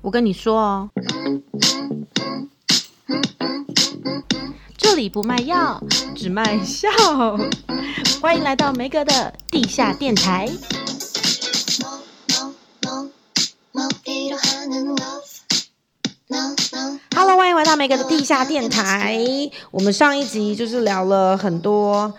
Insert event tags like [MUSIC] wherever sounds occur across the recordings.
我跟你说哦，这里不卖药，只卖笑。欢迎来到梅格的地下电台。Hello，欢迎回到梅格的地下电台。我们上一集就是聊了很多。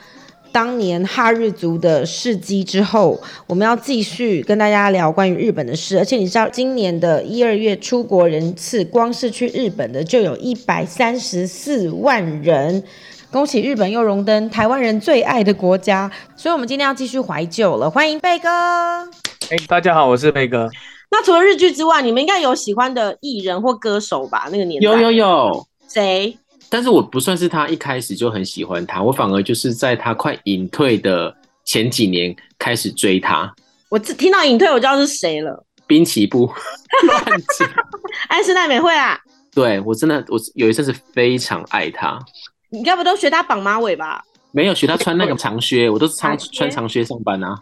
当年哈日族的事迹之后，我们要继续跟大家聊关于日本的事。而且你知道，今年的一二月出国人次，光是去日本的就有一百三十四万人。恭喜日本又荣登台湾人最爱的国家。所以，我们今天要继续怀旧了。欢迎贝哥。哎，大家好，我是贝哥。那除了日剧之外，你们应该有喜欢的艺人或歌手吧？那个年代有有有。谁？但是我不算是他一开始就很喜欢他，我反而就是在他快隐退的前几年开始追他。我只听到隐退，我知道是谁了。滨崎步，[LAUGHS] 乱讲。安室奈美惠啊。对，我真的，我有一阵子非常爱他。你该不都学他绑马尾吧？没有学他穿那个长靴，我都是穿穿长靴上班啊。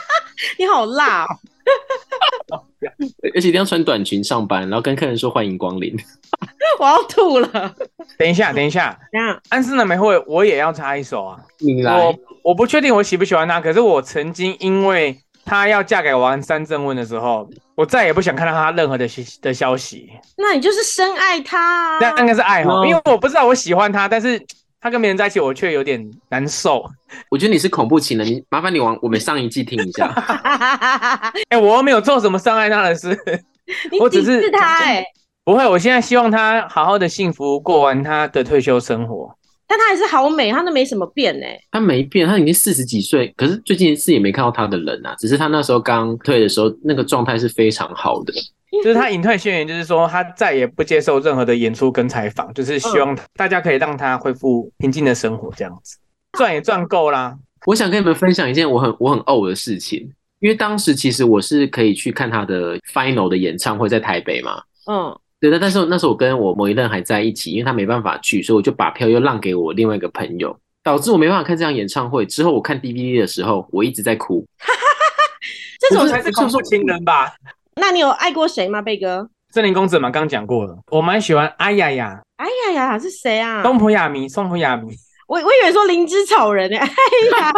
[LAUGHS] 你好辣哦。[LAUGHS] 而且一定要穿短裙上班，然后跟客人说欢迎光临。我要吐了。等一下，等一下。这样，安室奈美惠，我也要插一首啊。你来。我我不确定我喜不喜欢她，可是我曾经因为她要嫁给王三正问的时候，我再也不想看到她任何的的消息。那你就是深爱她啊。那应该是爱哈，因为我不知道我喜欢她，但是。他跟别人在一起，我却有点难受。我觉得你是恐怖情人，你麻烦你往我们上一季听一下。[LAUGHS] 哎、欸，我又没有做什么伤害他的事，[LAUGHS] 我只是他哎、欸，不会。我现在希望他好好的幸福过完他的退休生活。但他还是好美，他都没什么变哎、欸。他没变，他已经四十几岁，可是最近一次也没看到他的人啊。只是他那时候刚退的时候，那个状态是非常好的。就是他隐退宣言，就是说他再也不接受任何的演出跟采访，就是希望大家可以让他恢复平静的生活，这样子赚也赚够啦。我想跟你们分享一件我很我很呕的事情，因为当时其实我是可以去看他的 final 的演唱会，在台北嘛。嗯，对的。但是那时候我跟我某一任还在一起，因为他没办法去，所以我就把票又让给我另外一个朋友，导致我没办法看这场演唱会。之后我看 DVD 的时候，我一直在哭。这种才是恐怖情人吧？那你有爱过谁吗，贝哥？森林公子嘛，刚讲过了。我蛮喜欢哎呀呀，哎呀呀是谁啊？松浦亚弥，松浦亚弥。我我以为说灵芝草人呢。哎呀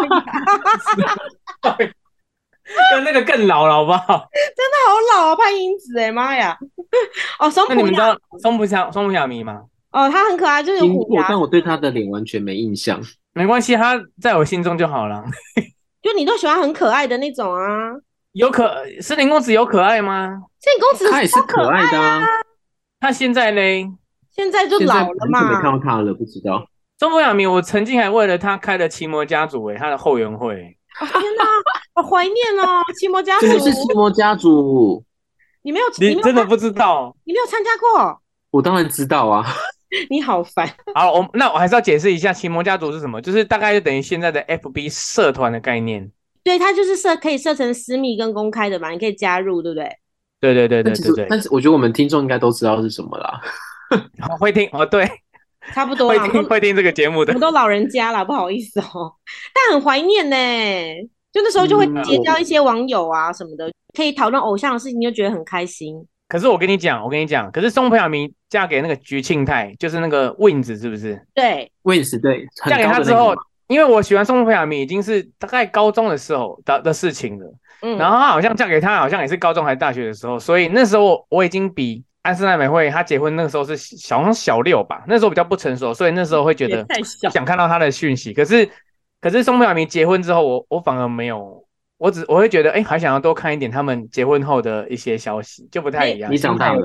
呀，[LAUGHS] [LAUGHS] 跟那个更老了，好不好？真的好老啊，潘英子哎，妈呀！哦，松浦，那你们知道松浦小松浦亚弥吗？哦，他很可爱，就是虎牙。但我对他的脸完全没印象。没关系，他在我心中就好了。[LAUGHS] [LAUGHS] 就你都喜欢很可爱的那种啊。有可森林公子有可爱吗？森林公子他也是可爱的啊。他现在呢？现在就老了嘛。没看到他了，不知道。松浦亚弥，我曾经还为了他开了奇摩家族诶，他的后援会。哦、天哪，好怀念哦！奇摩家族是奇摩家族。你没有？你真的不知道？你没有参加过？我当然知道啊。你好烦。好，我那我还是要解释一下奇摩家族是什么，就是大概就等于现在的 FB 社团的概念。对，它就是设可以设成私密跟公开的嘛，你可以加入，对不对？对对对对对对。但是我觉得我们听众应该都知道是什么啦。会听哦，对，差不多会听会听这个节目的，我们都老人家了，不好意思哦。[LAUGHS] 但很怀念呢，就那时候就会结交一些网友啊什么的，嗯、可以讨论偶像的事情，就觉得很开心。可是我跟你讲，我跟你讲，可是松浦亚弥嫁给那个菊庆泰，就是那个 Wins 是不是？对，Wins 对，嫁给他之后。因为我喜欢松浦亚弥已经是大概高中的时候的的事情了，嗯，然后他好像嫁给他，好像也是高中还是大学的时候，所以那时候我已经比安室奈美惠她结婚那个时候是小，小六吧，那时候比较不成熟，所以那时候会觉得想看到他的讯息。可是可是松浦亚弥结婚之后，我我反而没有，我只我会觉得哎，还想要多看一点他们结婚后的一些消息，就不太一样。你长大了，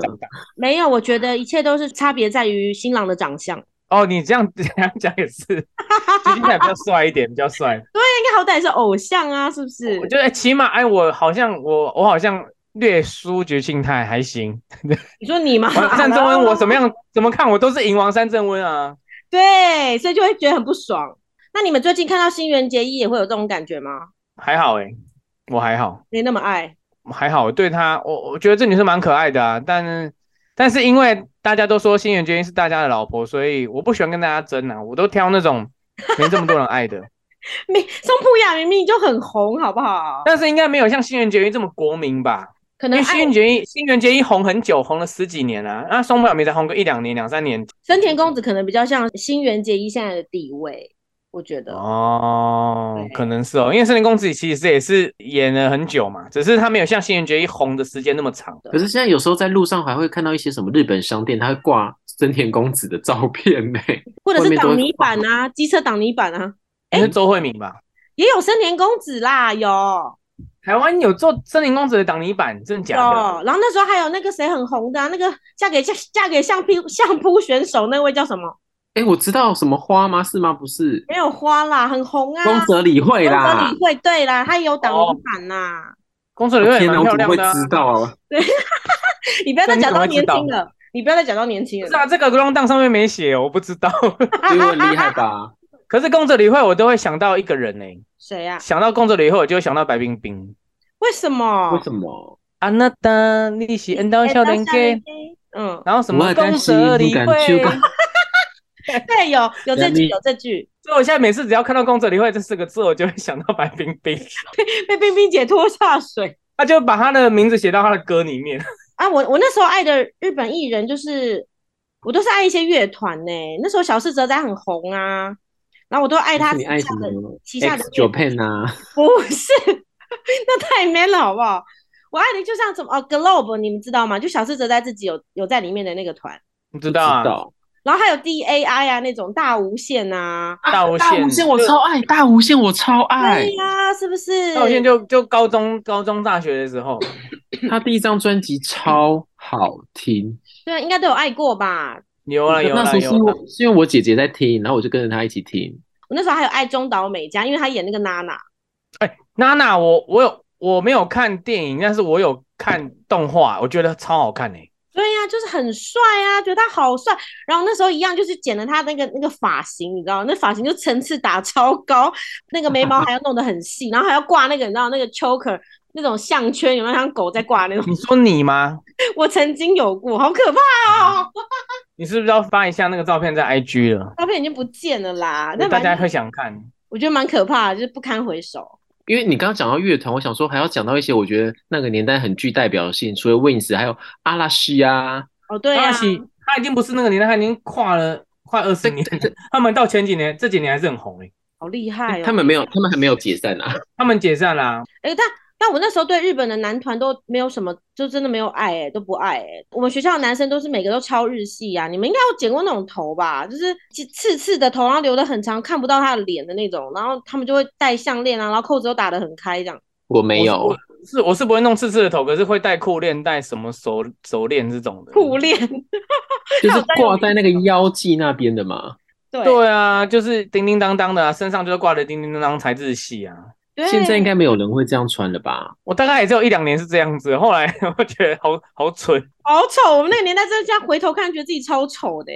没有，我觉得一切都是差别在于新郎的长相。哦，你这样 [LAUGHS] 这样讲也是，菊庆太比较帅一点，比较帅。[LAUGHS] 对，应该好歹是偶像啊，是不是？我觉得起码哎，我好像我我好像略输菊庆太还行。[LAUGHS] 你说你吗？三正温我怎么样？怎么看我都是赢王三正温啊。对，所以就会觉得很不爽。那你们最近看到新垣结衣也会有这种感觉吗？还好哎、欸，我还好，没那么爱。还好，对她，我我觉得这女生蛮可爱的啊，但。但是因为大家都说新垣结衣是大家的老婆，所以我不喜欢跟大家争啊，我都挑那种没这么多人爱的。[LAUGHS] 松浦亚弥明明就很红，好不好？但是应该没有像新垣结衣这么国民吧？可能新垣结衣，新垣结衣红很久，红了十几年啊。那松本明才红个一两年、两三年。深田公子可能比较像新垣结衣现在的地位，我觉得。哦，可能是哦，因为森田公子其实也是演了很久嘛，只是他没有像新垣结衣红的时间那么长。可是现在有时候在路上还会看到一些什么日本商店，他会挂深田公子的照片呢，[LAUGHS] 或者是挡泥板啊，机车挡泥板啊。哎，是周慧敏吧？也有深田公子啦，有。台湾有做森林公子的挡泥板，真的假的？然后那时候还有那个谁很红的、啊，那个嫁给嫁嫁给相扑相扑选手那位叫什么？哎、欸，我知道什么花吗？是吗？不是，没有花啦，很红啊。宫泽理惠啦，宫泽理惠对啦，他也有挡泥板呐、啊。宫泽理惠蛮漂亮的、啊。知道啊？对，[LAUGHS] 你不要再讲到年轻了，[LAUGHS] 你不要再讲到年轻了。是啊，这个 rundown 上面没写，我不知道。因为很厉害吧？可是宫泽理惠，我都会想到一个人呢、欸。谁呀、啊？想到宫泽理惠，我就会想到白冰冰。为什么？为什么？啊，那当你是恩到小人给，嗯，然后什么宫泽理惠？[LAUGHS] 对，有有这句，有这句。所以我现在每次只要看到宫泽理惠这四个字，我就会想到白冰冰，[LAUGHS] 被冰冰姐拖下水。他就把她的名字写到她的歌里面。[LAUGHS] 啊，我我那时候爱的日本艺人，就是我都是爱一些乐团呢。那时候小四哲哉很红啊，然后我都爱他。你爱什么？旗下的 Japan 啊？[LAUGHS] 不是。[LAUGHS] 那太 man 了，好不好？我爱的就像什么哦，Globe，你们知道吗？就小四哲在自己有有在里面的那个团，你知道啊？然后还有 DAI 啊，那种大无限啊，大无限，大无限我超爱，大无限我超爱，对呀，是不是？大无限就就高中、高中、大学的时候，[COUGHS] 他第一张专辑超好听，对啊，应该都有爱过吧？有啊有啊，那时候是因为是因为我姐姐在听，然后我就跟着她一起听。我那时候还有爱中岛美嘉，因为她演那个娜娜。哎，娜娜，我我有我没有看电影，但是我有看动画，我觉得超好看呢。对呀、啊，就是很帅啊，觉得他好帅。然后那时候一样，就是剪了他那个那个发型，你知道，那发型就层次打超高，那个眉毛还要弄得很细，然后还要挂那个你知道那个 choker 那种项圈，有没有像狗在挂那种？你说你吗？[LAUGHS] 我曾经有过，好可怕哦！[LAUGHS] 你是不是要发一下那个照片在 IG 了？照片已经不见了啦，那大家会想看。我觉得蛮可怕的，就是不堪回首。因为你刚刚讲到乐团，我想说还要讲到一些我觉得那个年代很具代表性，除了 Wings，还有阿拉西啊。哦，对啊，阿拉西他已经不是那个年代，他已经跨了快二十年。他们到前几年这几年还是很红诶，好厉害哦。他们没有，他们还没有解散啊。他们解散啦。诶，但但我那时候对日本的男团都没有什么，就真的没有爱诶，都不爱诶。我们学校的男生都是每个都超日系啊，你们应该有剪过那种头吧？就是刺刺的头，然后留得很长，看不到他的脸的那种，然后他们就会戴项链啊，然后扣子都打得很开这样。我没有。是，我是不会弄刺刺的头，可是会戴裤链，戴什么手手链这种的。裤链 [LAUGHS] 就是挂在那个腰际那边的嘛。对对啊，就是叮叮当当的啊，身上就是挂着叮叮当当才日系啊。对。现在应该没有人会这样穿了吧？我大概也只有一两年是这样子，后来 [LAUGHS] 我觉得好好蠢，好丑。我们那个年代真的这样回头看，觉得自己超丑的。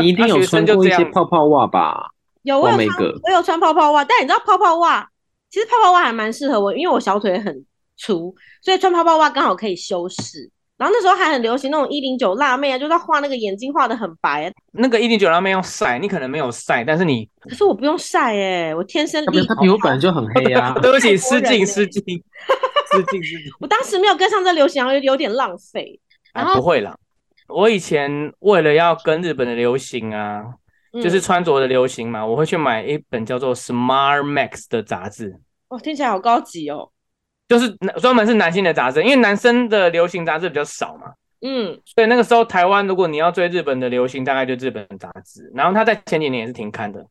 你一定有穿过一些泡泡袜吧？有，我有穿，我有穿泡泡袜。但你知道泡泡袜，其实泡泡袜还蛮适合我，因为我小腿很。粗，所以穿泡泡袜刚好可以修饰。然后那时候还很流行那种一零九辣妹啊，就是画那个眼睛画的很白啊。那个一零九辣妹要晒，你可能没有晒，但是你，可是我不用晒哎、欸，我天生丽。他皮肤本来就很黑啊。[LAUGHS] 对不起，[LAUGHS] 失敬失敬失敬失敬。[LAUGHS] 我当时没有跟上这流行，有有点浪费。然后、啊、不会啦，我以前为了要跟日本的流行啊，嗯、就是穿着的流行嘛，我会去买一本叫做《Smart Max》的杂志。哦，听起来好高级哦。就是专门是男性的杂志，因为男生的流行杂志比较少嘛，嗯，所以那个时候台湾如果你要追日本的流行，大概就日本杂志。然后他在前几年也是停刊的。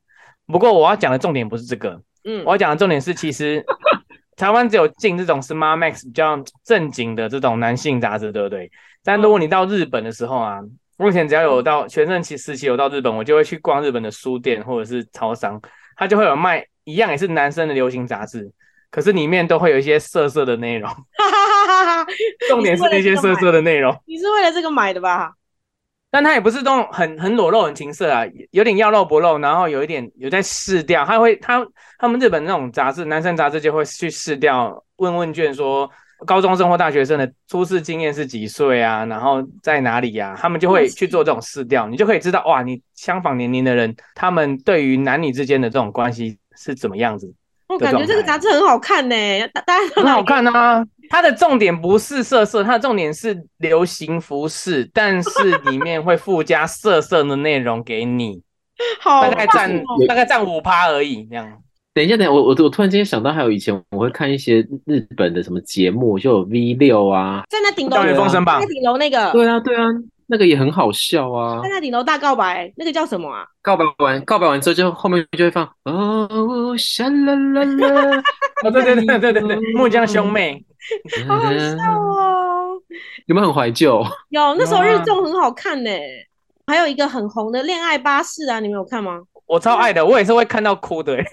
不过我要讲的重点不是这个，嗯，我要讲的重点是，其实 [LAUGHS] 台湾只有进这种 Smart Max 比较正经的这种男性杂志，对不对？但如果你到日本的时候啊，目前只要有到全盛期时期有到日本，我就会去逛日本的书店或者是超商，他就会有卖一样也是男生的流行杂志。可是里面都会有一些色色的内容，哈哈哈哈哈。重点是那些色色的内容。你是为了这个买的吧？但他也不是那种很很裸露、很情色啊，有点要露不露，然后有一点有在试掉。他会他他们日本那种杂志，男生杂志就会去试掉，问问卷说高中生或大学生的初试经验是几岁啊，然后在哪里呀、啊？他们就会去做这种试调，你就可以知道哇，你相仿年龄的人，他们对于男女之间的这种关系是怎么样子。我感觉这个杂志很好看呢，大家很好看啊！它的重点不是色色，它的重点是流行服饰，但是里面会附加色色的内容给你，[LAUGHS] 好，大概占大概占五趴而已，这样。等一下，等一下，我我我突然间想到，还有以前我会看一些日本的什么节目，就有 V 六啊，在那顶楼，在顶楼那个，对啊，对啊，那个也很好笑啊，在那顶楼大告白，那个叫什么啊？告白完，告白完之后，就后面就会放哦，沙啦啦啦，[LAUGHS] 哦，对对对对对对，木匠兄妹，好好笑哦，有没有很怀旧？有，那时候日综很好看呢，还有一个很红的恋爱巴士啊，你们有看吗？我超爱的，我也是会看到哭的。[LAUGHS]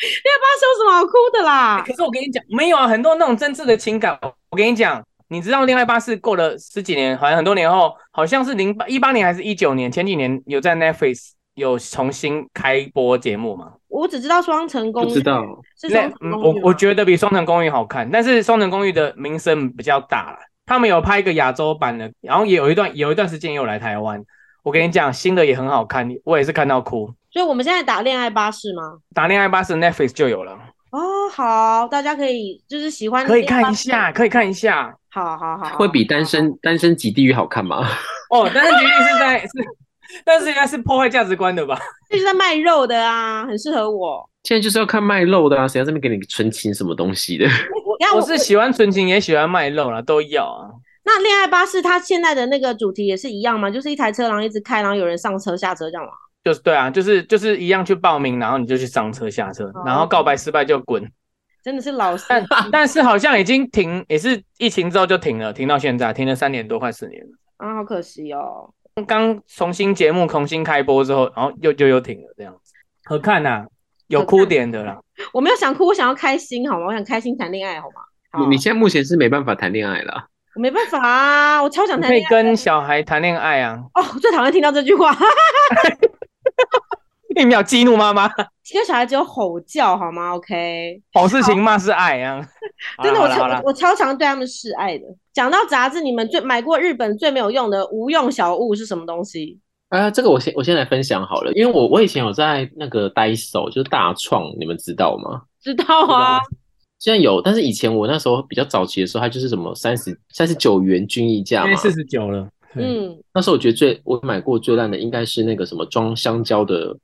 恋爱巴士有什么好哭的啦？欸、可是我跟你讲，没有啊，很多那种真挚的情感。我跟你讲，你知道恋爱巴士过了十几年，好像很多年后，好像是零八一八年还是一九年，前几年有在 Netflix 有重新开播节目吗？我只知道双城公寓，不知道。那嗯，我我觉得比双城公寓好看，但是双城公寓的名声比较大了。他们有拍一个亚洲版的，然后也有一段有一段时间有来台湾。我跟你讲，新的也很好看，我也是看到哭。所以我们现在打恋爱巴士吗？打恋爱巴士，Netflix 就有了。哦，好，大家可以就是喜欢，可以看一下，可以看一下。好好好，会比单身单身即地狱好看吗？[LAUGHS] 哦，单身即地狱是在 [LAUGHS] 是，但是应该是破坏价值观的吧？[LAUGHS] 就是在卖肉的啊，很适合我。现在就是要看卖肉的啊，谁在这边给你纯情什么东西的？我，我是喜欢纯情，也喜欢卖肉啦，都要啊。那恋爱巴士它现在的那个主题也是一样吗？就是一台车，然后一直开，然后有人上车下车这样吗？就是对啊，就是就是一样去报名，然后你就去上车下车，哦、然后告白失败就滚。真的是老师，但 [LAUGHS] 但是好像已经停，也是疫情之后就停了，停到现在，停了三年多，快四年了。啊，好可惜哦。刚重新节目重新开播之后，然后又就又停了这样子。好看呐、啊，有哭点的啦。我没有想哭，我想要开心，好吗？我想开心谈恋爱，好吗？好你现在目前是没办法谈恋爱了。我没办法啊，我超想谈恋爱。可以跟小孩谈恋爱啊！哦，最讨厌听到这句话，[LAUGHS] [LAUGHS] 一秒激怒妈妈。跟小孩只有吼叫好吗？OK，好事情骂是爱啊！真的，我超我超常对他们示爱的。讲到杂志，你们最买过日本最没有用的无用小物是什么东西？啊，这个我先我先来分享好了，因为我我以前有在那个 Daiso 就是大创，你们知道吗？知道啊。现在有，但是以前我那时候比较早期的时候，它就是什么三十三十九元均一价嘛，四十九了。嗯，那时候我觉得最我买过最烂的应该是那个什么装香蕉的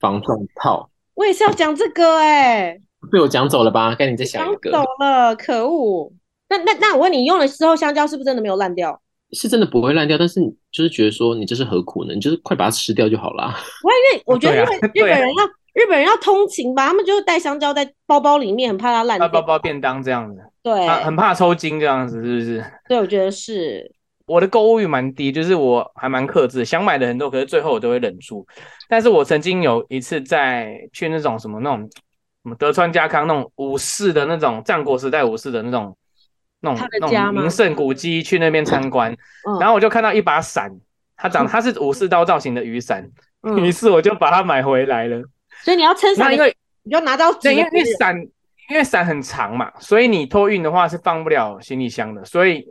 防撞套。我也是要讲这个哎、欸，被我讲走了吧？该你再想一个。走了，可恶。那那那我问你，用了之后香蕉是不是真的没有烂掉？是真的不会烂掉，但是你就是觉得说你这是何苦呢？你就是快把它吃掉就好了。我还以为 [LAUGHS] 我觉得因为日本人要。日本人要通勤吧，他们就是带香蕉在包包里面，很怕它烂掉。包包便当这样子，对，很怕抽筋这样子，是不是？对，我觉得是。我的购物欲蛮低，就是我还蛮克制，想买的很多，可是最后我都会忍住。但是我曾经有一次在去那种什么那种什么德川家康那种武士的那种战国时代武士的那种那种那种名胜古迹去那边参观，嗯，然后我就看到一把伞，它长 [LAUGHS] 它是武士刀造型的雨伞，嗯，于是我就把它买回来了。所以你要撑伞，因为你要拿到对，因为伞因为伞很长嘛，所以你托运的话是放不了行李箱的。所以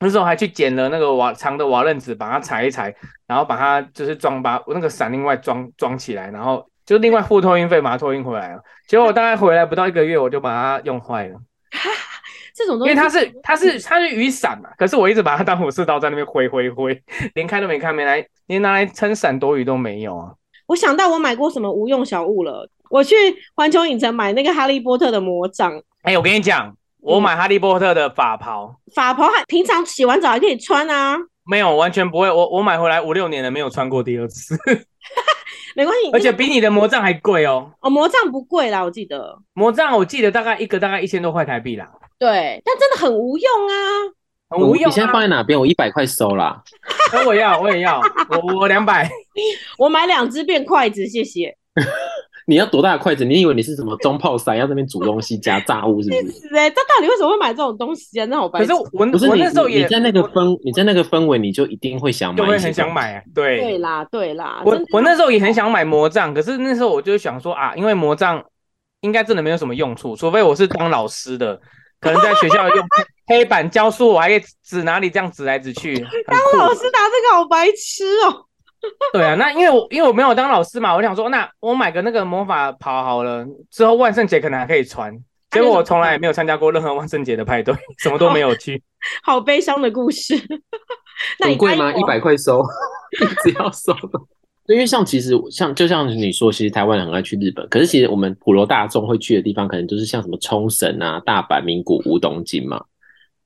那时候还去捡了那个瓦长的瓦楞纸，把它裁一裁，然后把它就是装把那个伞另外装装起来，然后就另外付托运费把它托运回来了。结果我大概回来不到一个月，我就把它用坏了。这种东西，因为它是它是它是雨伞嘛，可是我一直把它当武士刀在那边挥挥挥，连开都没开，没来连拿来撑伞躲雨都没有啊。我想到我买过什么无用小物了。我去环球影城买那个哈利波特的魔杖。哎、欸，我跟你讲，我买哈利波特的法袍。法袍还平常洗完澡还可以穿啊？没有，完全不会。我我买回来五六年了，没有穿过第二次。[LAUGHS] 没关系，[LAUGHS] 而且比你的魔杖还贵哦。哦，魔杖不贵啦，我记得。魔杖我记得大概一个大概一千多块台币啦。对，但真的很无用啊。很无用、啊。你现在放在哪边？我一百块收啦。那 [LAUGHS] 我要，我也要，我我两百。我买两只变筷子，谢谢。你要多大的筷子？你以为你是什么中炮三，要在那边煮东西夹炸物是不是？是哎，这到底为什么会买这种东西啊？那我白。可是我不是我那时候也你在那个氛你在那个氛围，你就一定会想买，就会很想买啊。对对啦对啦，我我那时候也很想买魔杖，可是那时候我就想说啊，因为魔杖应该真的没有什么用处，除非我是当老师的。可能在学校用黑板教书，我还可以指哪里这样指来指去。当老师拿这个好白痴哦。[LAUGHS] 对啊，那因为我因为我没有当老师嘛，我想说，那我买个那个魔法袍好了，之后万圣节可能还可以穿。结果我从来也没有参加过任何万圣节的派对，[LAUGHS] 什么都没有去。[LAUGHS] 好悲伤的故事。很贵吗？一百块收，一直要收。因为像其实像就像你说，其实台湾人很爱去日本，可是其实我们普罗大众会去的地方，可能就是像什么冲绳啊、大阪、名古屋、东京嘛。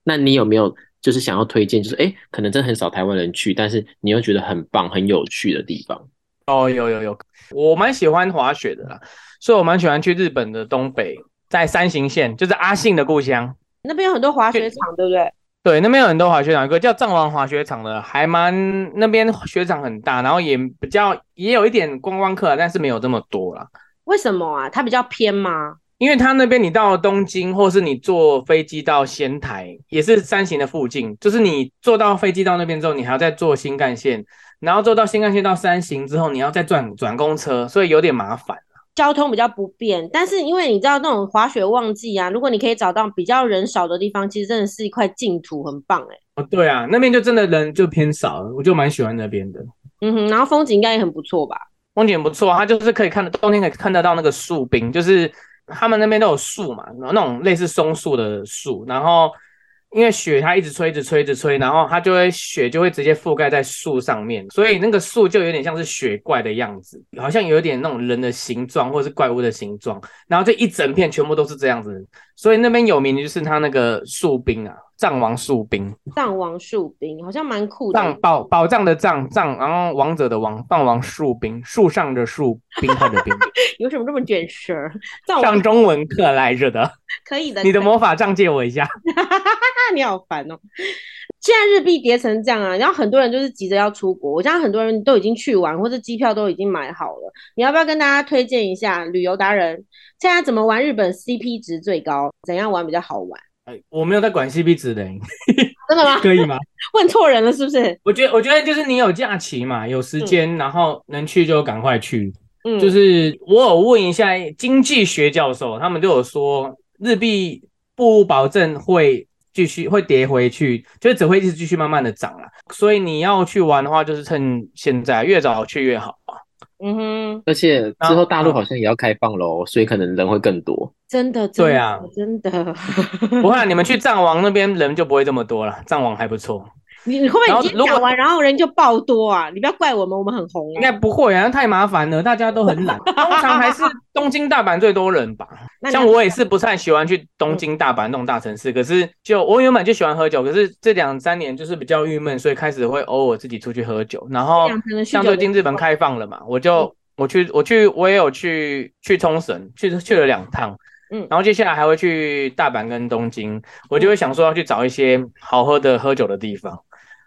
那你有没有就是想要推荐，就是哎，可能真的很少台湾人去，但是你又觉得很棒、很有趣的地方？哦，有有有，我蛮喜欢滑雪的啦，所以我蛮喜欢去日本的东北，在山形县，就是阿信的故乡，那边有很多滑雪场，对不对？对，那边有很多滑雪场，一个叫藏王滑雪场的，还蛮那边雪场很大，然后也比较也有一点观光客，但是没有这么多啦。为什么啊？它比较偏吗？因为他那边你到了东京，或是你坐飞机到仙台，也是山形的附近，就是你坐到飞机到那边之后，你还要再坐新干线，然后坐到新干线到山形之后，你要再转转公车，所以有点麻烦。交通比较不便，但是因为你知道那种滑雪旺季啊，如果你可以找到比较人少的地方，其实真的是一块净土，很棒哎。哦，对啊，那边就真的人就偏少，我就蛮喜欢那边的。嗯哼，然后风景应该也很不错吧？风景不错，它就是可以看到冬天可以看得到那个树冰，就是他们那边都有树嘛，然后那种类似松树的树，然后。因为雪它一直吹，一直吹，一直吹，然后它就会雪就会直接覆盖在树上面，所以那个树就有点像是雪怪的样子，好像有点那种人的形状或者是怪物的形状，然后这一整片全部都是这样子，所以那边有名的就是它那个树冰啊。藏王树冰，藏王树冰好像蛮酷的。藏宝宝藏的藏藏，然后王者的王，藏王树冰，树上的树，冰块的冰。[LAUGHS] 有什么这么卷舌？上中文课来着的，可以的。你的魔法杖借我一下。[LAUGHS] 你好烦哦！现在日币跌成这样啊，然后很多人就是急着要出国。我相信很多人都已经去玩，或者机票都已经买好了。你要不要跟大家推荐一下旅游达人？现在怎么玩日本 CP 值最高？怎样玩比较好玩？哎，我没有在管 CP 值的，[LAUGHS] 真的吗？[LAUGHS] 可以吗？问错人了是不是？我觉得，我觉得就是你有假期嘛，有时间，嗯、然后能去就赶快去。嗯，就是我有问一下经济学教授，他们都有说日币不保证会继续会跌回去，就是只会一直继续慢慢的涨了。所以你要去玩的话，就是趁现在，越早去越好啊。嗯哼，而且之后大陆好像也要开放喽，所以可能人会更多。真的，对啊，真的。[LAUGHS] 不会，你们去藏王那边人就不会这么多了，藏王还不错。你你会不会已经讲完，然后人就爆多啊？你不要怪我们，我们很红。应该不会啊，太麻烦了，大家都很懒。[LAUGHS] 通常还是东京、大阪最多人吧。像我也是不太喜欢去东京、大阪那种大城市，可是就我原本就喜欢喝酒，可是这两三年就是比较郁闷，所以开始会偶尔自己出去喝酒。然后像最近日本开放了嘛，我就我去我去我也有去去冲绳，去去了两趟。嗯，然后接下来还会去大阪跟东京，我就会想说要去找一些好喝的喝酒的地方。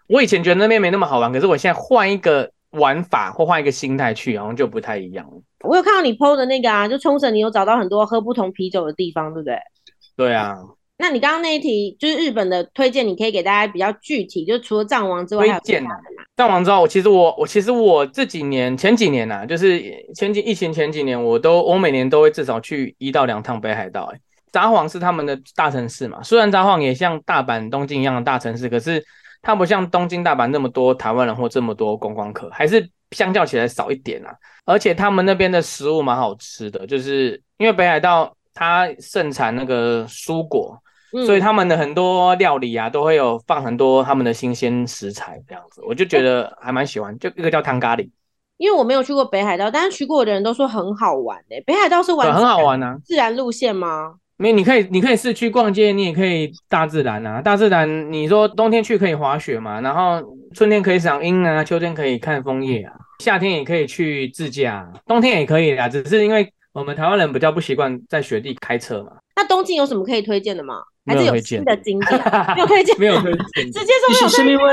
我以前觉得那边没那么好玩，可是我现在换一个玩法或换一个心态去，好像就不太一样。我有看到你 PO 的那个啊，就冲绳，你有找到很多喝不同啤酒的地方，对不对？对啊。那你刚刚那一题就是日本的推荐，你可以给大家比较具体，就除了藏王之外，还有其他的吗？藏王之后，我其实我我其实我这几年前几年呐、啊，就是前几疫情前几年，我都我每年都会至少去一到两趟北海道。哎，札幌是他们的大城市嘛，虽然札幌也像大阪、东京一样的大城市，可是。它不像东京、大阪那么多台湾人或这么多观光客，还是相较起来少一点啊。而且他们那边的食物蛮好吃的，就是因为北海道它盛产那个蔬果，嗯、所以他们的很多料理啊都会有放很多他们的新鲜食材这样子，我就觉得还蛮喜欢。就一个叫汤咖喱，因为我没有去过北海道，但是去过的人都说很好玩诶、欸。北海道是玩很好玩啊，自然路线吗？没，你可以，你可以市区逛街，你也可以大自然啊。大自然，你说冬天去可以滑雪嘛，然后春天可以赏樱啊，秋天可以看枫叶啊，夏天也可以去自驾，冬天也可以啊。只是因为我们台湾人比较不习惯在雪地开车嘛。那东京有什么可以推荐的吗？还是有新的景点？没有推荐，没有推荐，[LAUGHS] 直接说没有推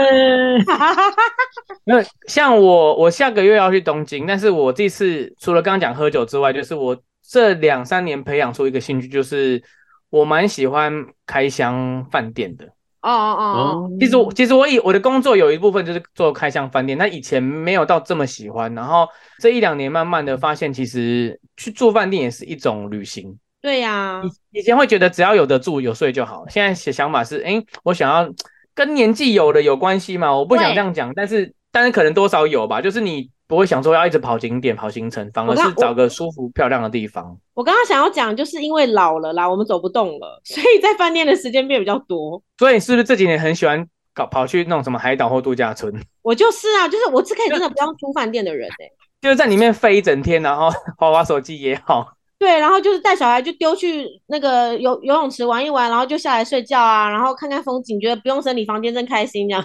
荐。[LAUGHS] 没有，像我，我下个月要去东京，但是我这次除了刚刚讲喝酒之外，就是我。这两三年培养出一个兴趣，就是我蛮喜欢开箱饭店的。哦哦哦，其实我其实我以我的工作有一部分就是做开箱饭店，但以前没有到这么喜欢。然后这一两年慢慢的发现，其实去住饭店也是一种旅行。对呀、啊，以前会觉得只要有得住有睡就好，现在想想法是，哎，我想要跟年纪有的有关系嘛？我不想这样讲，但是但是可能多少有吧，就是你。不会想说要一直跑景点、跑行程，反而是找个舒服漂亮的地方。我刚刚想要讲，就是因为老了啦，我们走不动了，所以在饭店的时间变比较多。所以是不是这几年很喜欢搞跑去那种什么海岛或度假村？[LAUGHS] 我就是啊，就是我是可以真的不用出饭店的人哎、欸，[LAUGHS] 就是在里面飞一整天，然后 [LAUGHS] 滑滑手机也好。对，然后就是带小孩就丢去那个游游泳池玩一玩，然后就下来睡觉啊，然后看看风景，觉得不用整理房间真开心这样。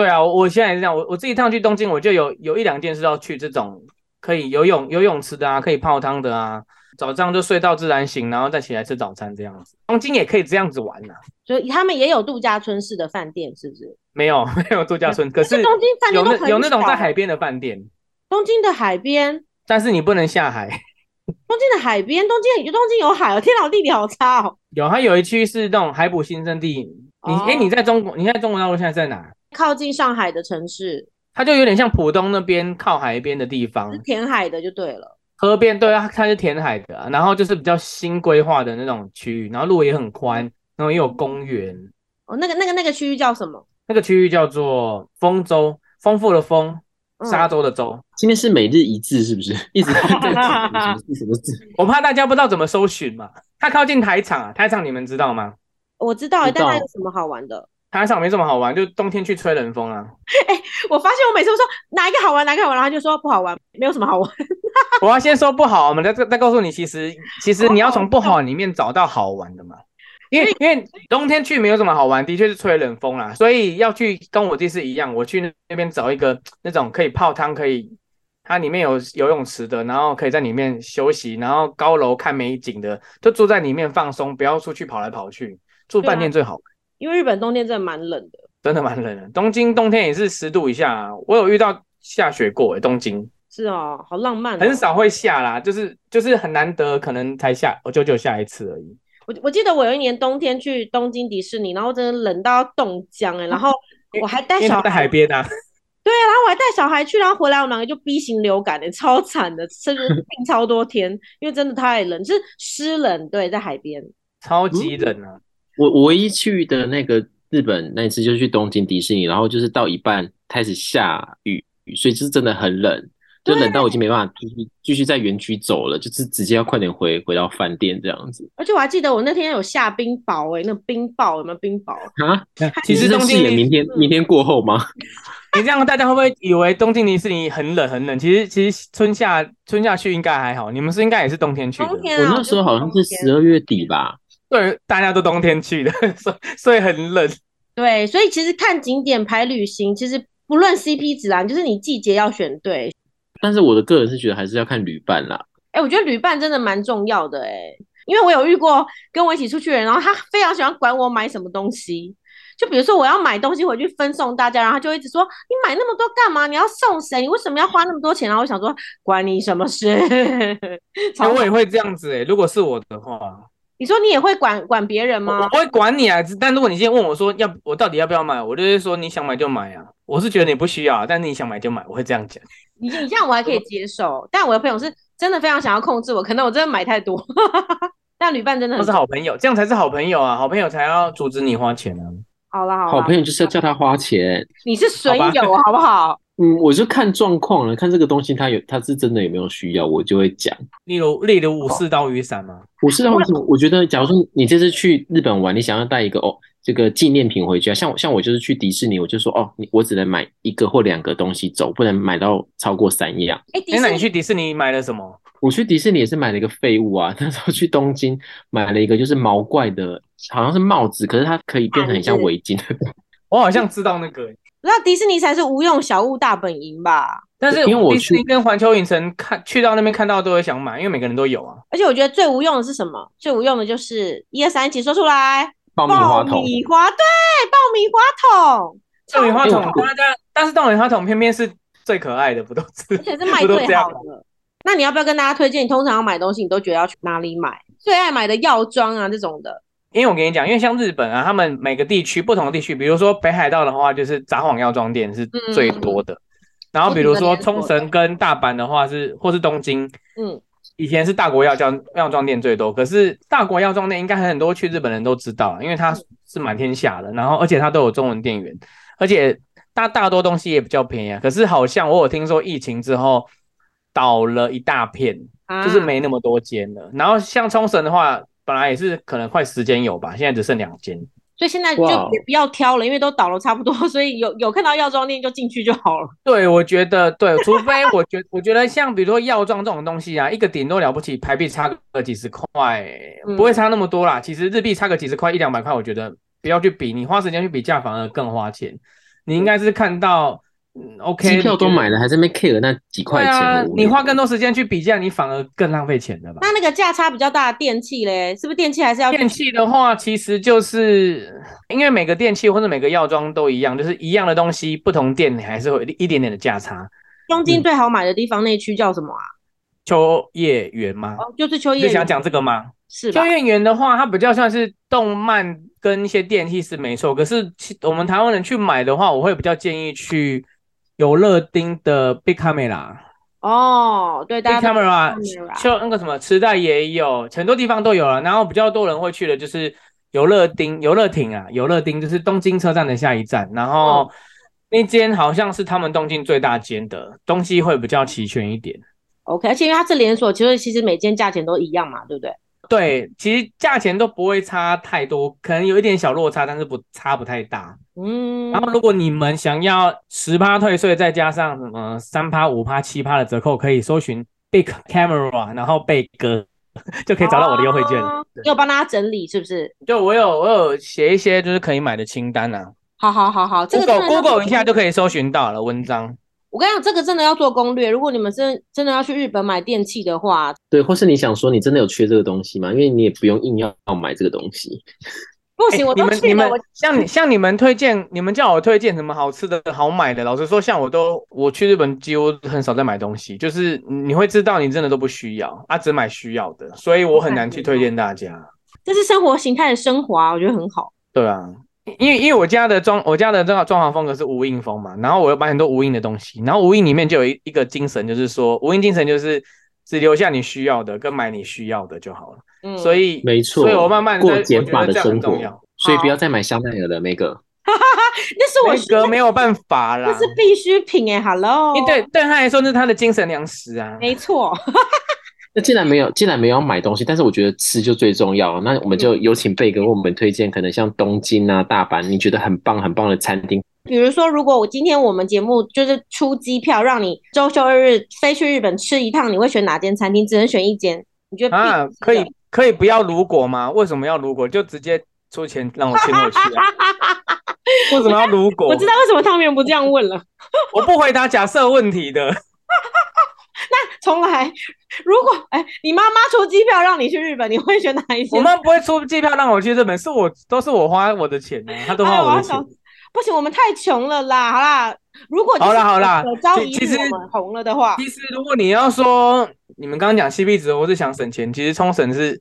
对啊，我我现在也是这样，我我这一趟去东京，我就有有一两件事要去这种可以游泳游泳池的啊，可以泡汤的啊，早上就睡到自然醒，然后再起来吃早餐这样子。东京也可以这样子玩呐、啊，所以他们也有度假村式的饭店，是不是？没有 [LAUGHS] 没有度假村，可是东京饭店有那有那种在海边的饭店。东京的海边，但是你不能下海。[LAUGHS] 东京的海边，东京东京有海哦，天老地理好差哦。有，它有一区是那种海捕新生地。你哎、哦，你在中国，你在中国大陆现在在哪？靠近上海的城市，它就有点像浦东那边靠海边的地方，是填海的就对了。河边对啊，它是填海的，然后就是比较新规划的那种区域，然后路也很宽，然后也有公园。哦，那个那个那个区域叫什么？那个区域叫做丰州，丰富的丰。沙洲的洲，今天是每日一字是不是？一直在 [LAUGHS] 什么字什么字？[LAUGHS] 我怕大家不知道怎么搜寻嘛。它靠近台场啊，台场你们知道吗？我知道，但它有什么好玩的？台场没什么好玩，就冬天去吹冷风啊。[LAUGHS] 哎、欸，我发现我每次都说哪一个好玩，哪一个好玩，然后他就说不好玩，没有什么好玩。[LAUGHS] 我要先说不好，我们再再告诉你，其实其实你要从不好里面找到好玩的嘛。因为因为冬天去没有什么好玩，的确是吹冷风啦，所以要去跟我这次一样，我去那边找一个 [TSK] 那种可以泡汤，可以它里面有游泳池的，然后可以在里面休息，然后高楼看美景的，就住在里面放松，不要出去跑来跑去，住饭店最好。因为日本冬天真的蛮冷的，真的蛮冷的。东京冬天也是十度以下，啊我有遇到下雪过诶，东京是哦，好浪漫哦。很少会下啦，就是就是很难得，可能才下，我就就下一次而已。我我记得我有一年冬天去东京迪士尼，然后真的冷到要冻僵哎，然后我还带小孩在海边啊，[LAUGHS] 对啊，然后我还带小孩去，然后回来我们两个就 B 型流感哎，超惨的，甚至病超多天，因为真的太冷，是湿冷，对，在海边超级冷啊！我我唯一去的那个日本那一次就是去东京迪士尼，然后就是到一半开始下雨，所以就是真的很冷。就冷到我已经没办法继续继续在园区走了，就是直接要快点回回到饭店这样子。而且我还记得我那天有下冰雹哎、欸，那冰雹有没有冰雹啊？其实东京也明天明天过后吗？[LAUGHS] 你这样大家会不会以为东京迪士尼很冷很冷？其实其实春夏春夏去应该还好，你们是应该也是冬天去的。冬天啊，我那时候好像是十二月底吧。对，大家都冬天去的，[LAUGHS] 所以所以很冷。对，所以其实看景点排旅行，其实不论 CP 值啦，就是你季节要选对。但是我的个人是觉得还是要看旅伴啦。哎、欸，我觉得旅伴真的蛮重要的哎、欸，因为我有遇过跟我一起出去的人，然后他非常喜欢管我买什么东西。就比如说我要买东西回去分送大家，然后他就一直说：“你买那么多干嘛？你要送谁？你为什么要花那么多钱？”然后我想说：“关你什么事？” [LAUGHS] 我也会这样子哎、欸，如果是我的话，你说你也会管管别人吗？我会管你啊，但如果你今天问我说要我到底要不要买，我就是说你想买就买啊。我是觉得你不需要，但是你想买就买，我会这样讲。你你这样我还可以接受，但我的朋友是真的非常想要控制我，可能我真的买太多。[LAUGHS] 但旅伴真的很是好朋友，这样才是好朋友啊！好朋友才要阻止你花钱呢、啊。好啦好啦，好朋友就是要叫他花钱。你是损友好不好？嗯，我就看状况了，看这个东西它有它是真的有没有需要，我就会讲。例如例如武士刀雨伞吗？武士刀为什么？我觉得，假如说你这次去日本玩，你想要带一个哦。这个纪念品回去啊，像我像我就是去迪士尼，我就说哦，你我只能买一个或两个东西走，不能买到超过三样。哎，那你去迪士尼买了什么？我去迪士尼也是买了一个废物啊，[LAUGHS] 那时候去东京买了一个就是毛怪的，好像是帽子，可是它可以变成很像围巾。[LAUGHS] 我好像知道那个，那迪士尼才是无用小物大本营吧？但是因为我迪士尼跟环球影城看去到那边看到都会想买，因为每个人都有啊。而且我觉得最无用的是什么？最无用的就是一二三，一起说出来。爆米花桶，爆米花，对，爆米花桶，爆米花筒，大家，但是爆米花桶偏偏是最可爱的，不都是？而且是卖最好的。那你要不要跟大家推荐？你通常要买东西，你都觉得要去哪里买？最爱买的药妆啊，这种的。因为我跟你讲，因为像日本啊，他们每个地区不同的地区，比如说北海道的话，就是札幌药妆店是最多的。嗯、然后比如说冲绳跟大阪的话是，或是东京，嗯。以前是大国药妆药妆店最多，可是大国药妆店应该很多去日本人都知道，因为它是满天下的，然后而且它都有中文店员，而且它大多东西也比较便宜啊。可是好像我有听说疫情之后倒了一大片，啊、就是没那么多间了。然后像冲绳的话，本来也是可能快十间有吧，现在只剩两间。所以现在就也不要挑了，因为都倒了差不多，[LAUGHS] 所以有有看到药妆店就进去就好了。[LAUGHS] 对，我觉得对，除非我觉我觉得像比如说药妆这种东西啊，一个顶多了不起，台币差个几十块，不会差那么多啦。嗯、其实日币差个几十块一两百块，我觉得不要去比，你花时间去比价反而更花钱。你应该是看到。嗯，OK，机票都买了，还是没 care 那几块钱？啊、你花更多时间去比价，你反而更浪费钱的吧？那那个价差比较大的电器嘞，是不是电器还是要？电器的话，其实就是因为每个电器或者每个药妆都一样，就是一样的东西，不同店你还是会一点点的价差。东京最好买的地方那区叫什么啊？秋叶原吗？哦，就是秋叶。你想讲这个吗？是秋叶原的话，它比较像是动漫跟一些电器是没错，可是我们台湾人去买的话，我会比较建议去。有乐町的 Big Camera 哦，对，Big Camera 就那个什么池袋也有，很多地方都有了。然后比较多人会去的就是游乐町、游乐町啊，游乐町就是东京车站的下一站。然后那间好像是他们东京最大间的，东西会比较齐全一点。OK，而且因为它是连锁，其实其实每间价钱都一样嘛，对不对？对，其实价钱都不会差太多，可能有一点小落差，但是不差不太大。嗯，然后如果你们想要十趴退税，再加上什么三趴、五趴、七趴的折扣，可以搜寻 Big Camera，然后贝哥就可以找到我的优惠券。要帮大家整理是不是？就我有我有写一些就是可以买的清单啊。好好好好，这个 Google Google 一下就可以搜寻到了文章。我跟你讲，这个真的要做攻略。如果你们真真的要去日本买电器的话，对，或是你想说你真的有缺这个东西吗？因为你也不用硬要要买这个东西。不行，我都去了。你们像像你们推荐，你们叫我推荐什么好吃的好买的？老实说，像我都我去日本几乎很少在买东西，就是你会知道你真的都不需要，啊，只买需要的，所以我很难去推荐大家。这是生活形态的升华，我觉得很好。对啊。因为因为我家的装我家的这个装潢风格是无印风嘛，然后我又买很多无印的东西，然后无印里面就有一一个精神，就是说无印精神就是只留下你需要的，跟买你需要的就好了。嗯，所以没错，所以我慢慢过减法的生活，所以不要再买香奈儿的那个，哈哈哈，那是我哥没有办法啦，那是必需品哎、欸、，Hello，对对他来说那是他的精神粮食啊，没错。[LAUGHS] 那既然没有，既然没有买东西，但是我觉得吃就最重要。那我们就有请贝哥为我们推荐，可能像东京啊、大阪，你觉得很棒很棒的餐厅。比如说，如果我今天我们节目就是出机票，让你周休二日飞去日本吃一趟，你会选哪间餐厅？只能选一间，你觉得啊？可以可以不要如果吗？为什么要如果？就直接出钱让我请我去啊？[LAUGHS] 为什么要如果？我知道为什么汤圆不这样问了。我不回答假设问题的。[LAUGHS] 那重来，如果哎、欸，你妈妈出机票让你去日本，你会选哪一些？我妈不会出机票让我去日本，是我都是我花我的钱呢，她都花我的钱。不行，我们太穷了啦！好啦，如果好啦好啦，其实红了的话，其实如果你要说你们刚刚讲 CP 值，我是想省钱，其实冲绳是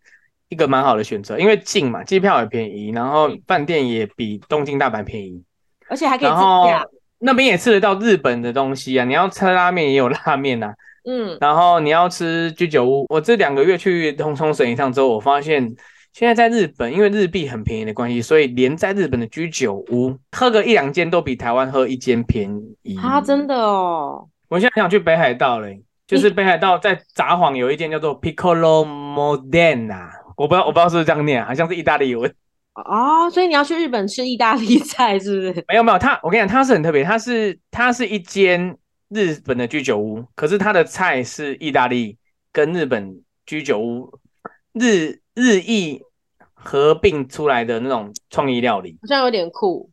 一个蛮好的选择，因为近嘛，机票也便宜，然后饭店也比东京大阪便宜，而且还可以自驾。那边也吃得到日本的东西啊，你要吃拉面也有拉面啊。嗯，然后你要吃居酒屋，我这两个月去冲绳一趟之后，我发现现在在日本，因为日币很便宜的关系，所以连在日本的居酒屋喝个一两间都比台湾喝一间便宜啊！真的哦，我现在想去北海道嘞，就是北海道在札幌有一间叫做 Piccolo Modena，我不知道我不知道是不是这样念，好像是意大利文哦，所以你要去日本吃意大利菜是不是？没有没有，它我跟你讲，它是很特别，它是它是一间。日本的居酒屋，可是它的菜是意大利跟日本居酒屋日日意合并出来的那种创意料理，好像有点酷。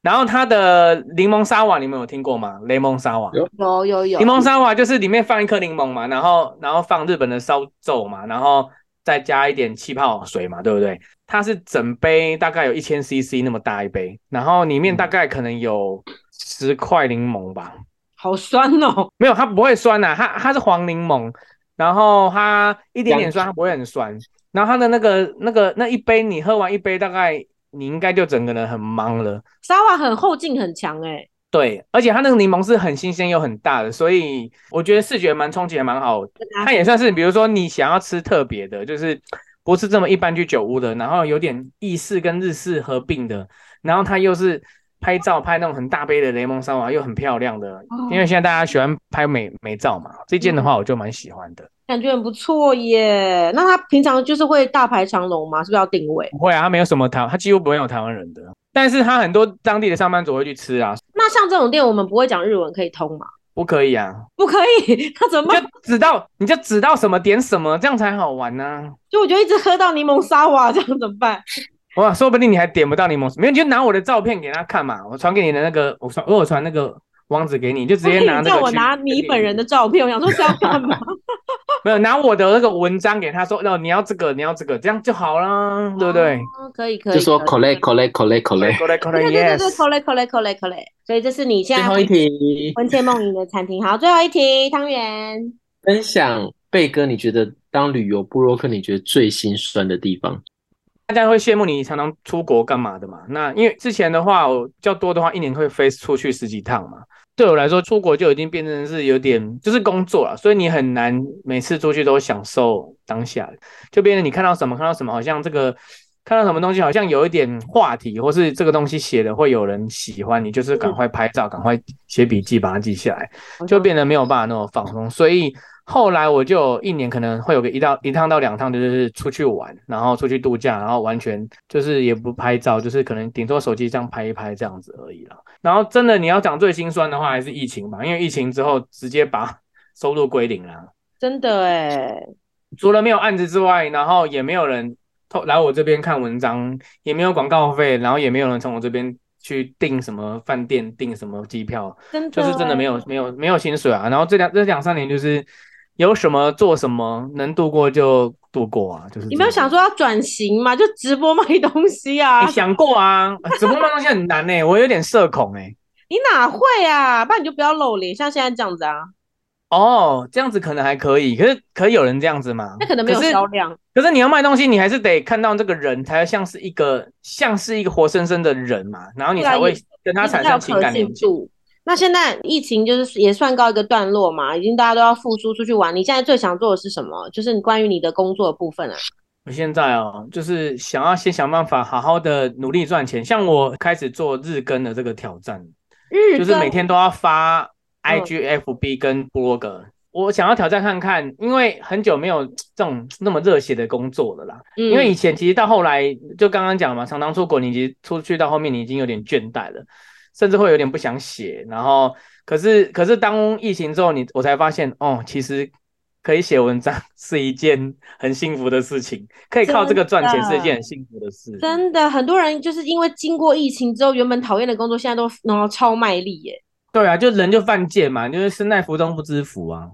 然后它的柠檬沙瓦，你们有听过吗？柠檬沙瓦有有有有。柠檬沙瓦就是里面放一颗柠檬嘛，然后然后放日本的烧酒嘛，然后再加一点气泡水嘛，对不对？它是整杯大概有一千 CC 那么大一杯，然后里面大概可能有十块柠檬吧。好酸哦！[LAUGHS] 没有，它不会酸呐、啊，它它是黄柠檬，然后它一点点酸，它不会很酸。然后它的那个那个那一杯，你喝完一杯，大概你应该就整个人很忙了。沙瓦很后劲很强哎、欸，对，而且它那个柠檬是很新鲜又很大的，所以我觉得视觉蛮冲击，还蛮好。它也算是，比如说你想要吃特别的，就是不是这么一般居酒屋的，然后有点意式跟日式合并的，然后它又是。拍照拍那种很大杯的雷蒙沙瓦，又很漂亮的，因为现在大家喜欢拍美美照嘛。这件的话，我就蛮喜欢的，感觉很不错耶。那他平常就是会大排长龙吗？是不是要定位？不会啊，他没有什么台，他几乎不会有台湾人的。但是他很多当地的上班族会去吃啊。那像这种店，我们不会讲日文，可以通吗？不可以啊，不可以。[LAUGHS] 他怎么就指到？你就指到什么点什么，这样才好玩呢、啊。就我就一直喝到柠檬沙瓦，这样怎么办？哇，说不定你还点不到柠檬，没有，你就拿我的照片给他看嘛。我传给你的那个，我传，我传那个网址给你，就直接拿那个。叫我拿你本人的照片，我想说是要干嘛？[LAUGHS] 没有拿我的那个文章给他说，哦，你要这个，你要这个，这样就好啦，对不对？可以可以。就说 collect collect collect collect collect collect 对对对 collect collect collect collect。所以这是你现在最后一题魂牵梦萦的餐厅。好，最后一题，汤圆分享贝哥，你觉得当旅游布洛克，你觉得最心酸的地方？大家会羡慕你常常出国干嘛的嘛？那因为之前的话，我较多的话，一年会飞出去十几趟嘛。对我来说，出国就已经变成是有点就是工作了，所以你很难每次出去都享受当下，就变成你看到什么看到什么，好像这个看到什么东西好像有一点话题，或是这个东西写的会有人喜欢，你就是赶快拍照，赶快写笔记把它记下来，就变得没有办法那么放松。所以后来我就一年可能会有个一到一趟到两趟，就是出去玩，然后出去度假，然后完全就是也不拍照，就是可能顶多手机这样拍一拍这样子而已了。然后真的你要讲最心酸的话，还是疫情吧，因为疫情之后直接把 [LAUGHS] 收入归零了。真的哎，除了没有案子之外，然后也没有人来我这边看文章，也没有广告费，然后也没有人从我这边去订什么饭店、订什么机票，真的就是真的没有没有没有薪水啊。然后这两这两三年就是有什么做什么，能度过就度过啊。就是你没有想说要转型吗？[LAUGHS] 就直播卖东西啊？你想过啊？直播卖东西很难呢、欸，[LAUGHS] 我有点社恐哎、欸。你哪会啊？不然你就不要露脸，像现在这样子啊。哦，这样子可能还可以，可是可以有人这样子吗？那可能没有销量。可是你要卖东西，你还是得看到这个人，才像是一个像是一个活生生的人嘛，然后你才会跟他产生情感连接。那现在疫情就是也算告一个段落嘛，已经大家都要复苏出去玩。你现在最想做的是什么？就是你关于你的工作的部分啊。我现在哦，就是想要先想办法好好的努力赚钱。像我开始做日更的这个挑战，日就是每天都要发。IGFB 跟部落格，我想要挑战看看，因为很久没有这种那么热血的工作了啦。因为以前其实到后来，就刚刚讲嘛，常常出国，你其实出去到后面，你已经有点倦怠了，甚至会有点不想写。然后，可是可是当疫情之后，你我才发现，哦，其实可以写文章是一件很幸福的事情，可以靠这个赚钱是一件很幸福的事。真的，很多人就是因为经过疫情之后，原本讨厌的工作，现在都然后超卖力耶。对啊，就人就犯贱嘛，就是身在福中不知福啊。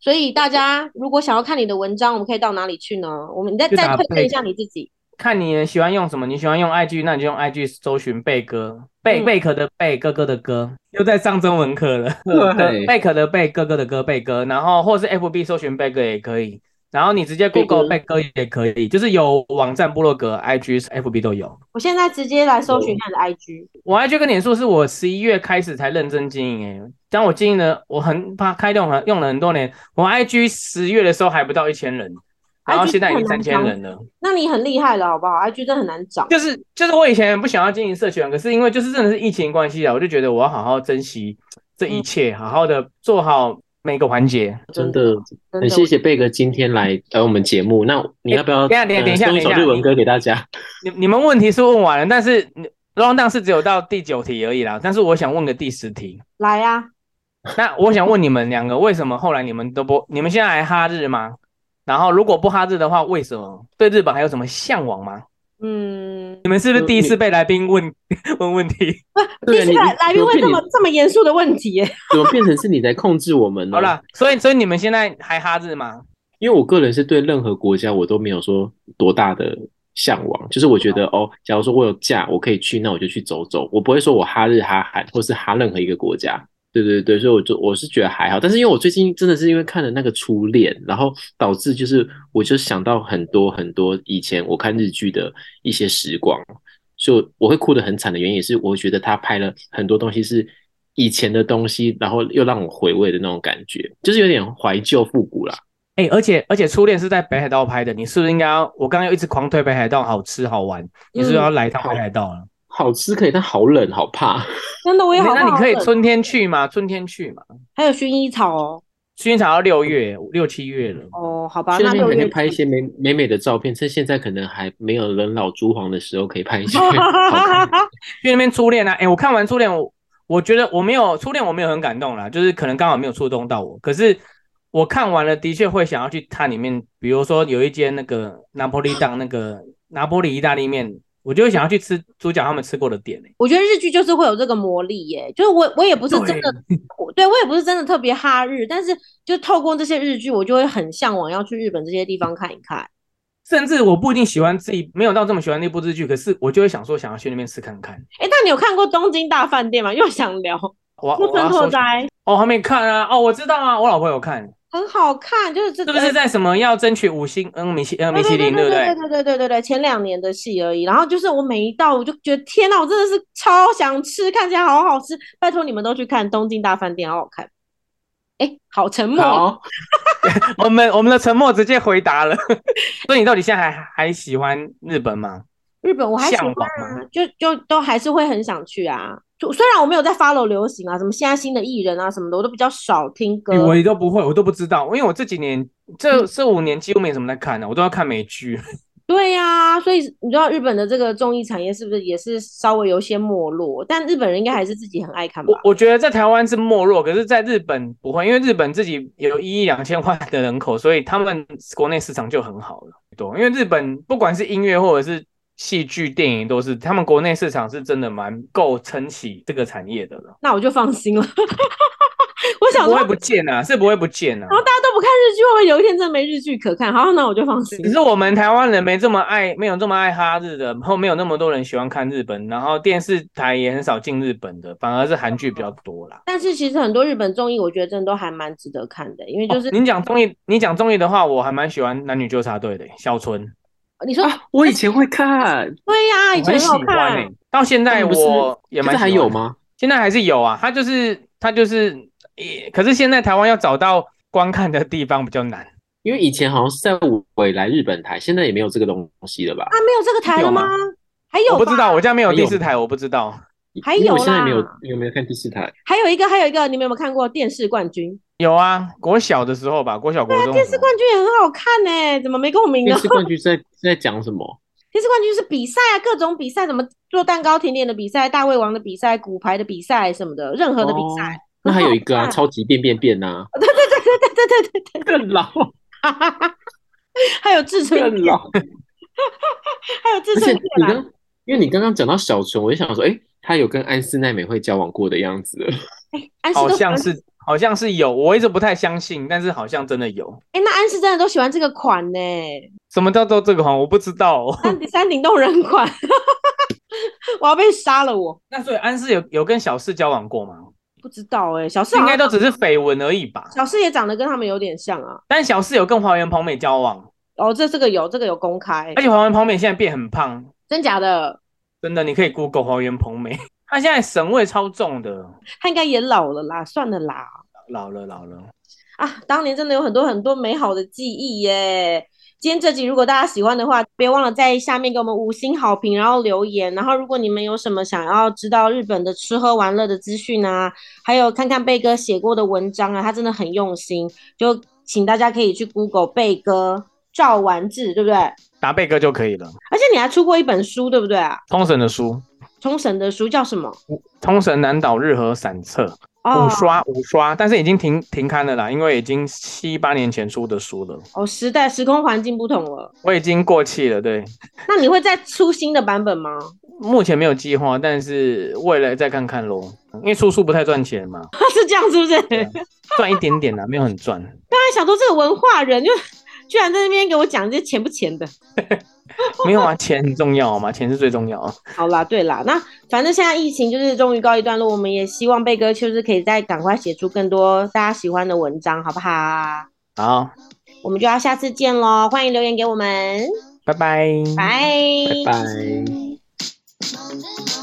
所以大家如果想要看你的文章，我们可以到哪里去呢？我们你再再推荐一下你自己。看你喜欢用什么，你喜欢用 IG，那你就用 IG 搜寻贝哥，贝贝壳的贝，哥哥的哥，又在上中文课了。对，贝壳的贝，哥哥的哥，贝哥。然后或是 FB 搜寻贝哥也可以。然后你直接 Google 贝哥也可以，就是有网站、部落格、IG、FB 都有。我现在直接来搜寻你的 IG。我 IG 跟脸书是我十一月开始才认真经营诶，当我经营了，我很怕开动了，用了很多年。我 IG 十月的时候还不到一千人，然后现在已经三千人了。那你很厉害了，好不好？IG 真的很难找。就是就是我以前不想要经营社群，可是因为就是真的是疫情关系啊，我就觉得我要好好珍惜这一切，好好的做好。每个环节真的很谢谢贝哥今天来来我们节目。那你要不要？等一下，等一下，等一下，送一首日文歌给大家。[LAUGHS] 你你们问题是问完了，但是 rundown 是只有到第九题而已啦。但是我想问个第十题。来呀、啊。那我想问你们两个，为什么后来你们都不？你们现在还哈日吗？然后如果不哈日的话，为什么？对日本还有什么向往吗？嗯，你们是不是第一次被来宾问 [LAUGHS] 问问题？不，第一次来来宾问这么这么严肃的问题耶？怎么变成是你在控制我们呢？好了，所以所以你们现在还哈日吗？因为我个人是对任何国家我都没有说多大的向往，就是我觉得哦，假如说我有假我可以去，那我就去走走，我不会说我哈日哈韩或是哈任何一个国家。对对对，所以我就我是觉得还好，但是因为我最近真的是因为看了那个初恋，然后导致就是我就想到很多很多以前我看日剧的一些时光，所以我会哭得很惨的原因也是我觉得他拍了很多东西是以前的东西，然后又让我回味的那种感觉，就是有点怀旧复古啦。哎、欸，而且而且初恋是在北海道拍的，你是不是应该要？我刚刚又一直狂推北海道好吃好玩，你是不是要来一趟北海道了？好吃可以，但好冷，好怕。真的，我也好怕。那你可以春天去吗？春天去嘛。还有薰衣草哦，薰衣草要六月，六七月了。哦，好吧，那六月拍一些美美美的照片。趁现在可能还没有人老珠黄的时候，可以拍一些。[LAUGHS] 去那边初恋啊！哎、欸，我看完初恋，我我觉得我没有初恋，我没有很感动啦，就是可能刚好没有触动到我。可是我看完了，的确会想要去它里面，比如说有一间那个拿破里档那个拿破里意大利面。我就会想要去吃主角他们吃过的店。欸、我觉得日剧就是会有这个魔力耶，欸，就是我我也不是真的，对，对我也不是真的特别哈日，但是就透过这些日剧，我就会很向往要去日本这些地方看一看。甚至我不一定喜欢自己没有到这么喜欢那部日剧，可是我就会想说想要去那边吃看看。哎，欸，那你有看过《东京大饭店》吗？又想聊木村拓哉哦，还没看啊。哦，我知道啊，我老婆有看。很好看，就是这个是不是在什么要争取五星嗯米其呃米其林对不对？对对对对对对，前两年的戏而已。然后就是我每一道我就觉得天哪，我真的是超想吃，看起来好好吃。拜托你们都去看《东京大饭店》，好好看。哎，好沉默。哦 [LAUGHS] 我们我们的沉默直接回答了。[LAUGHS] 所以你到底现在还还喜欢日本吗？日本我还喜欢啊，就就都还是会很想去啊。就虽然我没有在 follow 流行啊，什么现在新的艺人啊什么的，我都比较少听歌。我都不会，我都不知道，因为我这几年这这五年几乎没什么在看的，啊，我都要看美剧。[LAUGHS] 对呀，啊，所以你知道日本的这个综艺产业是不是也是稍微有些没落？但日本人应该还是自己很爱看吧？我我觉得在台湾是没落，可是在日本不会，因为日本自己有一亿两千万的人口，所以他们国内市场就很好了。对，因为日本不管是音乐或者是。戏剧、电影都是他们国内市场是真的蛮够撑起这个产业的了。那我就放心了。[LAUGHS] 我想说不会不见啊，是不会不见啊。然后大家都不看日剧，会不会有一天真的没日剧可看？好，那我就放心。可是我们台湾人没这么爱，没有这么爱哈日的，然后没有那么多人喜欢看日本，然后电视台也很少进日本的，反而是韩剧比较多啦。但是其实很多日本综艺，我觉得真的都还蛮值得看的，因为就是、哦、你讲综艺，你讲综艺的话，我还蛮喜欢《男女纠察队》的小春。你说、啊、我以前会看，[LAUGHS] 对呀、啊，以前很好看、欸。到现在我也蛮喜欢。还有吗？现在还是有啊。它就是它就是，可是现在台湾要找到观看的地方比较难，因为以前好像是在纬来日本台，现在也没有这个东西了吧？啊，没有这个台了吗？有吗还有？我不知道，我家没有第四台，我不知道。还有啦，我现在没有，有没有看第四台？还有一个，还有一个，你们有没有看过电视冠军？有啊，国小的时候吧，国小国中。对啊，电视冠军也很好看呢，怎么没共鸣呢？电视冠军在在讲什么？[LAUGHS] 电视冠军是比赛啊，各种比赛，什么做蛋糕甜点的比赛、大胃王的比赛、骨牌的比赛什么的，任何的比赛。哦、那还有一个啊，[LAUGHS] 超级变变变呐、啊！对对对对对对对对，更老。还有志村更老。还有志村健。你刚，因为你刚刚讲到小纯，我就想说，哎、欸，他有跟安室奈美惠交往过的样子。哎，好像是。好像是有，我一直不太相信，但是好像真的有。哎、欸，那安室真的都喜欢这个款呢？什么叫做这个款？我不知道。哦。三三顶洞人款，[LAUGHS] 我要被杀了我。那所以安室有有跟小四交往过吗？不知道哎、欸，小四应该都只是绯闻而已吧。小四也长得跟他们有点像啊。但小四有跟华原朋美交往。哦，这这个有，这个有公开。而且华原朋美现在变很胖，真假的？真的，你可以 Google 华原朋美。他现在神味超重的，他应该也老了啦，算了啦，老了老了啊！当年真的有很多很多美好的记忆耶。今天这集如果大家喜欢的话，别忘了在下面给我们五星好评，然后留言。然后如果你们有什么想要知道日本的吃喝玩乐的资讯啊，还有看看贝哥写过的文章啊，他真的很用心，就请大家可以去 Google 贝哥赵完治，对不对？打贝哥就可以了。而且你还出过一本书，对不对啊？通神的书。冲绳的书叫什么？冲绳南岛日和散策，五刷五刷，但是已经停停刊了啦，因为已经七八年前出的书了。哦，时代时空环境不同了，我已经过气了。对，那你会再出新的版本吗？目前没有计划，但是未来再看看喽。因为出书不太赚钱嘛，[LAUGHS] 是这样是不是？赚一点点啦，没有很赚。[LAUGHS] 刚才想说这个文化人就居然在那边给我讲这些钱不钱的。[LAUGHS] [LAUGHS] 没有啊，钱很重要嘛，钱是最重要啊。好啦，对啦，那反正现在疫情就是终于告一段落，我们也希望贝哥就是可以再赶快写出更多大家喜欢的文章，好不好？好，我们就要下次见喽，欢迎留言给我们，拜拜，拜拜拜。